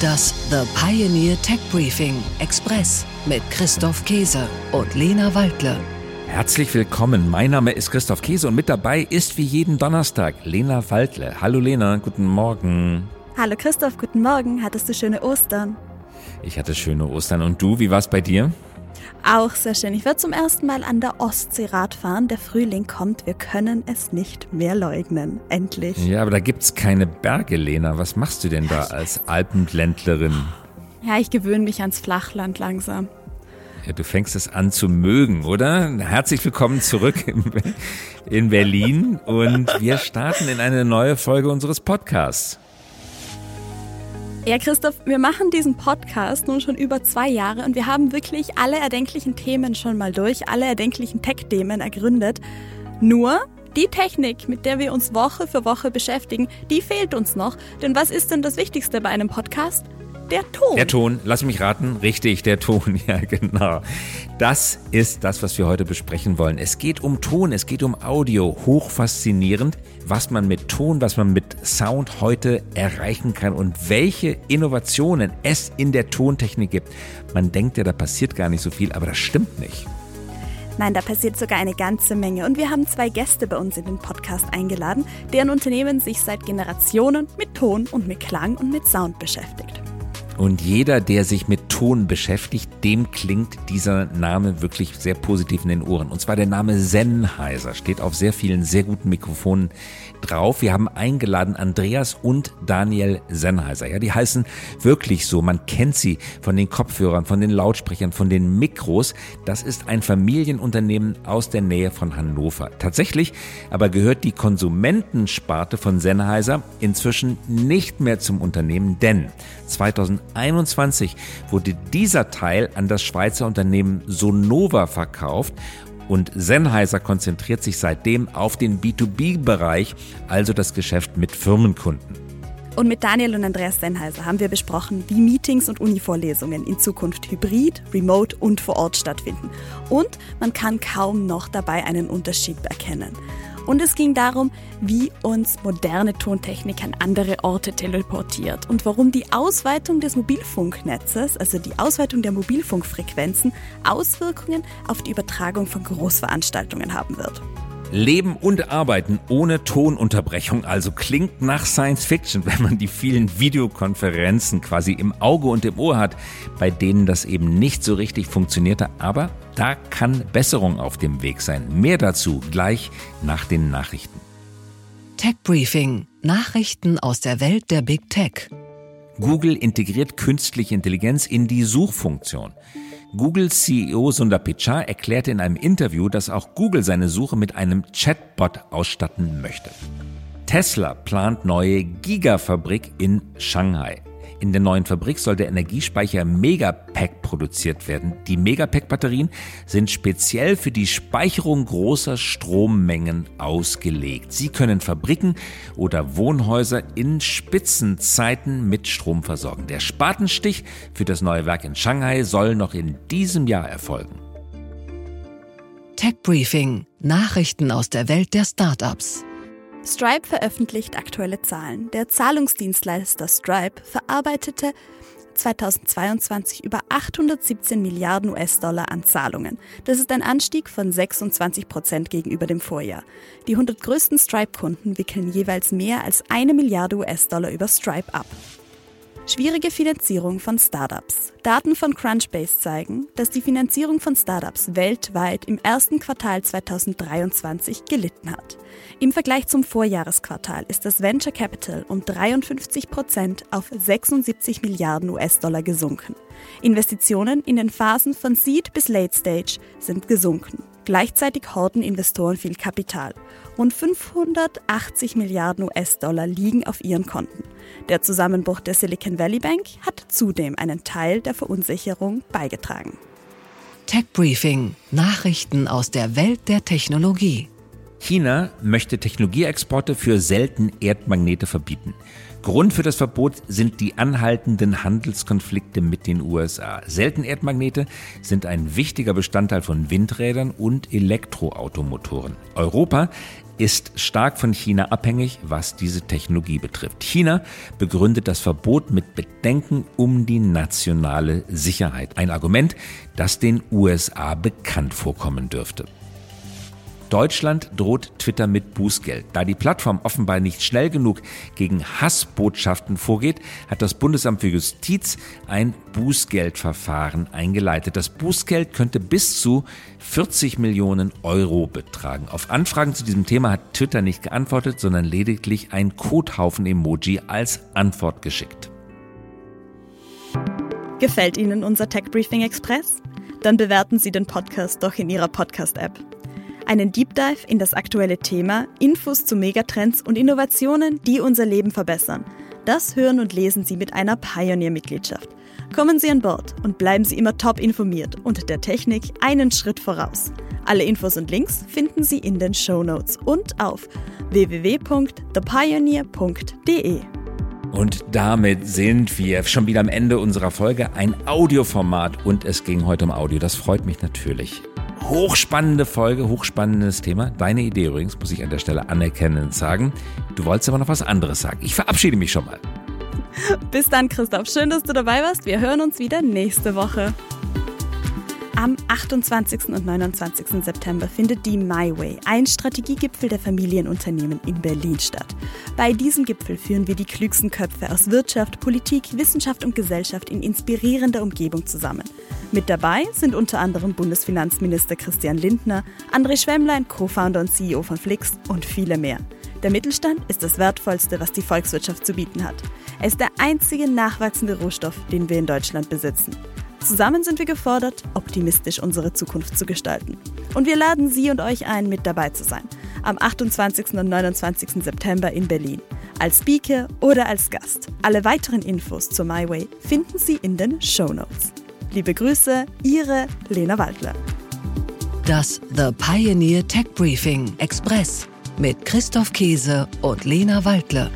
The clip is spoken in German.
Das The Pioneer Tech Briefing Express mit Christoph Käse und Lena Waldle. Herzlich willkommen. Mein Name ist Christoph Käse und mit dabei ist wie jeden Donnerstag Lena Waldle. Hallo Lena, guten Morgen. Hallo Christoph, guten Morgen. Hattest du schöne Ostern? Ich hatte schöne Ostern. Und du, wie war's bei dir? Auch sehr schön. Ich werde zum ersten Mal an der Ostsee Radfahren. Der Frühling kommt. Wir können es nicht mehr leugnen. Endlich. Ja, aber da gibt's keine Berge, Lena. Was machst du denn da als Alpenländlerin? Ja, ich gewöhne mich ans Flachland langsam. Ja, du fängst es an zu mögen, oder? Herzlich willkommen zurück in Berlin und wir starten in eine neue Folge unseres Podcasts. Ja, Christoph, wir machen diesen Podcast nun schon über zwei Jahre und wir haben wirklich alle erdenklichen Themen schon mal durch, alle erdenklichen Tech-Themen ergründet. Nur die Technik, mit der wir uns Woche für Woche beschäftigen, die fehlt uns noch. Denn was ist denn das Wichtigste bei einem Podcast? Der Ton. Der Ton, lass mich raten, richtig, der Ton, ja genau. Das ist das, was wir heute besprechen wollen. Es geht um Ton, es geht um Audio, hochfaszinierend, was man mit Ton, was man mit Sound heute erreichen kann und welche Innovationen es in der Tontechnik gibt. Man denkt ja, da passiert gar nicht so viel, aber das stimmt nicht. Nein, da passiert sogar eine ganze Menge. Und wir haben zwei Gäste bei uns in den Podcast eingeladen, deren Unternehmen sich seit Generationen mit Ton und mit Klang und mit Sound beschäftigt. Und jeder, der sich mit Ton beschäftigt, dem klingt dieser Name wirklich sehr positiv in den Ohren. Und zwar der Name Sennheiser steht auf sehr vielen sehr guten Mikrofonen drauf. Wir haben eingeladen Andreas und Daniel Sennheiser. Ja, die heißen wirklich so. Man kennt sie von den Kopfhörern, von den Lautsprechern, von den Mikros. Das ist ein Familienunternehmen aus der Nähe von Hannover. Tatsächlich aber gehört die Konsumentensparte von Sennheiser inzwischen nicht mehr zum Unternehmen, denn 2021 wurde dieser Teil an das Schweizer Unternehmen Sonova verkauft und Sennheiser konzentriert sich seitdem auf den B2B-Bereich, also das Geschäft mit Firmenkunden. Und mit Daniel und Andreas Sennheiser haben wir besprochen, wie Meetings und Univorlesungen in Zukunft hybrid, remote und vor Ort stattfinden. Und man kann kaum noch dabei einen Unterschied erkennen. Und es ging darum, wie uns moderne Tontechnik an andere Orte teleportiert und warum die Ausweitung des Mobilfunknetzes, also die Ausweitung der Mobilfunkfrequenzen, Auswirkungen auf die Übertragung von Großveranstaltungen haben wird. Leben und Arbeiten ohne Tonunterbrechung, also klingt nach Science Fiction, wenn man die vielen Videokonferenzen quasi im Auge und im Ohr hat, bei denen das eben nicht so richtig funktionierte, aber da kann Besserung auf dem Weg sein. Mehr dazu gleich nach den Nachrichten. Tech Briefing. Nachrichten aus der Welt der Big Tech. Google integriert künstliche Intelligenz in die Suchfunktion. Google CEO Sundar Pichai erklärte in einem Interview, dass auch Google seine Suche mit einem Chatbot ausstatten möchte. Tesla plant neue Gigafabrik in Shanghai. In der neuen Fabrik soll der Energiespeicher Megapack produziert werden. Die Megapack-Batterien sind speziell für die Speicherung großer Strommengen ausgelegt. Sie können Fabriken oder Wohnhäuser in Spitzenzeiten mit Strom versorgen. Der Spatenstich für das neue Werk in Shanghai soll noch in diesem Jahr erfolgen. Tech Briefing. Nachrichten aus der Welt der Startups. Stripe veröffentlicht aktuelle Zahlen. Der Zahlungsdienstleister Stripe verarbeitete 2022 über 817 Milliarden US-Dollar an Zahlungen. Das ist ein Anstieg von 26 Prozent gegenüber dem Vorjahr. Die 100 größten Stripe-Kunden wickeln jeweils mehr als eine Milliarde US-Dollar über Stripe ab. Schwierige Finanzierung von Startups. Daten von Crunchbase zeigen, dass die Finanzierung von Startups weltweit im ersten Quartal 2023 gelitten hat. Im Vergleich zum Vorjahresquartal ist das Venture Capital um 53 Prozent auf 76 Milliarden US-Dollar gesunken. Investitionen in den Phasen von Seed bis Late Stage sind gesunken. Gleichzeitig horten Investoren viel Kapital. Rund 580 Milliarden US-Dollar liegen auf ihren Konten. Der Zusammenbruch der Silicon Valley Bank hat zudem einen Teil der Verunsicherung beigetragen. Tech Briefing. Nachrichten aus der Welt der Technologie. China möchte Technologieexporte für selten Erdmagnete verbieten. Grund für das Verbot sind die anhaltenden Handelskonflikte mit den USA. Selten Erdmagnete sind ein wichtiger Bestandteil von Windrädern und Elektroautomotoren. Europa ist stark von China abhängig, was diese Technologie betrifft. China begründet das Verbot mit Bedenken um die nationale Sicherheit. Ein Argument, das den USA bekannt vorkommen dürfte. Deutschland droht Twitter mit Bußgeld. Da die Plattform offenbar nicht schnell genug gegen Hassbotschaften vorgeht, hat das Bundesamt für Justiz ein Bußgeldverfahren eingeleitet. Das Bußgeld könnte bis zu 40 Millionen Euro betragen. Auf Anfragen zu diesem Thema hat Twitter nicht geantwortet, sondern lediglich ein Kothaufen-Emoji als Antwort geschickt. Gefällt Ihnen unser Tech Briefing Express? Dann bewerten Sie den Podcast doch in Ihrer Podcast-App. Einen Deep Dive in das aktuelle Thema, Infos zu Megatrends und Innovationen, die unser Leben verbessern. Das hören und lesen Sie mit einer Pioneer-Mitgliedschaft. Kommen Sie an Bord und bleiben Sie immer top informiert und der Technik einen Schritt voraus. Alle Infos und Links finden Sie in den Show Notes und auf www.thepioneer.de. Und damit sind wir schon wieder am Ende unserer Folge. Ein Audioformat und es ging heute um Audio. Das freut mich natürlich. Hochspannende Folge, hochspannendes Thema. Deine Idee übrigens, muss ich an der Stelle anerkennend sagen. Du wolltest aber noch was anderes sagen. Ich verabschiede mich schon mal. Bis dann, Christoph. Schön, dass du dabei warst. Wir hören uns wieder nächste Woche. Am 28. und 29. September findet die MyWay, ein Strategiegipfel der Familienunternehmen in Berlin statt. Bei diesem Gipfel führen wir die klügsten Köpfe aus Wirtschaft, Politik, Wissenschaft und Gesellschaft in inspirierender Umgebung zusammen. Mit dabei sind unter anderem Bundesfinanzminister Christian Lindner, André Schwemmlein, Co-Founder und CEO von Flix und viele mehr. Der Mittelstand ist das Wertvollste, was die Volkswirtschaft zu bieten hat. Er ist der einzige nachwachsende Rohstoff, den wir in Deutschland besitzen. Zusammen sind wir gefordert, optimistisch unsere Zukunft zu gestalten. Und wir laden Sie und euch ein, mit dabei zu sein. Am 28. und 29. September in Berlin. Als Speaker oder als Gast. Alle weiteren Infos zur MyWay finden Sie in den Show Notes. Liebe Grüße, Ihre Lena Waldler. Das The Pioneer Tech Briefing Express mit Christoph Käse und Lena Waldle.